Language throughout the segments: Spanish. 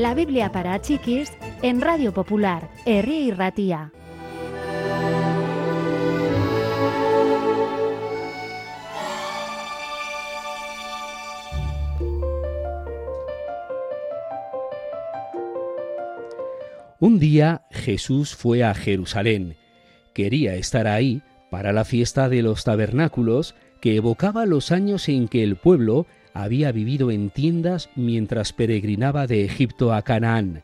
La Biblia para chiquis en Radio Popular, Herri y Ratía. Un día Jesús fue a Jerusalén. Quería estar ahí para la fiesta de los tabernáculos que evocaba los años en que el pueblo había vivido en tiendas mientras peregrinaba de Egipto a Canaán.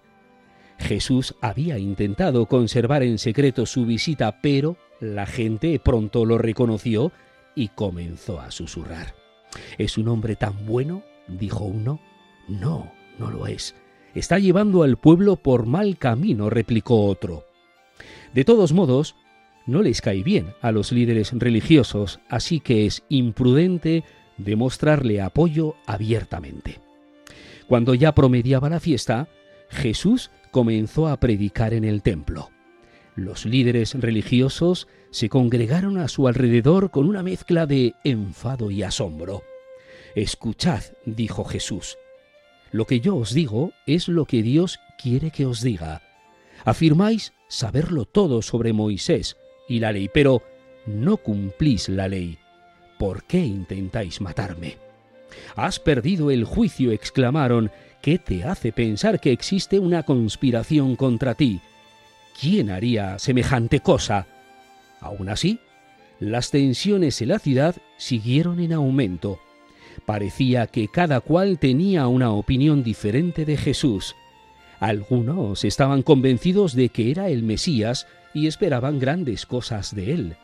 Jesús había intentado conservar en secreto su visita, pero la gente pronto lo reconoció y comenzó a susurrar. ¿Es un hombre tan bueno? dijo uno. No, no lo es. Está llevando al pueblo por mal camino, replicó otro. De todos modos, no les cae bien a los líderes religiosos, así que es imprudente demostrarle apoyo abiertamente. Cuando ya promediaba la fiesta, Jesús comenzó a predicar en el templo. Los líderes religiosos se congregaron a su alrededor con una mezcla de enfado y asombro. Escuchad, dijo Jesús, lo que yo os digo es lo que Dios quiere que os diga. Afirmáis saberlo todo sobre Moisés y la ley, pero no cumplís la ley. ¿Por qué intentáis matarme? Has perdido el juicio, exclamaron. ¿Qué te hace pensar que existe una conspiración contra ti? ¿Quién haría semejante cosa? Aún así, las tensiones en la ciudad siguieron en aumento. Parecía que cada cual tenía una opinión diferente de Jesús. Algunos estaban convencidos de que era el Mesías y esperaban grandes cosas de él.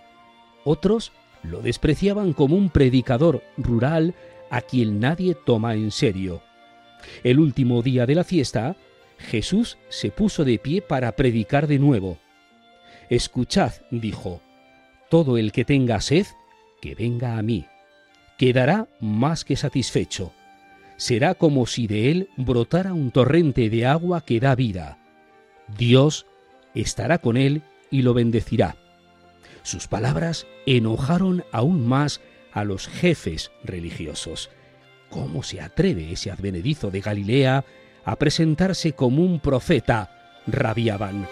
Otros lo despreciaban como un predicador rural a quien nadie toma en serio. El último día de la fiesta, Jesús se puso de pie para predicar de nuevo. Escuchad, dijo, todo el que tenga sed, que venga a mí quedará más que satisfecho. Será como si de él brotara un torrente de agua que da vida. Dios estará con él y lo bendecirá. Sus palabras enojaron aún más a los jefes religiosos. ¿Cómo se atreve ese advenedizo de Galilea a presentarse como un profeta? rabiaban.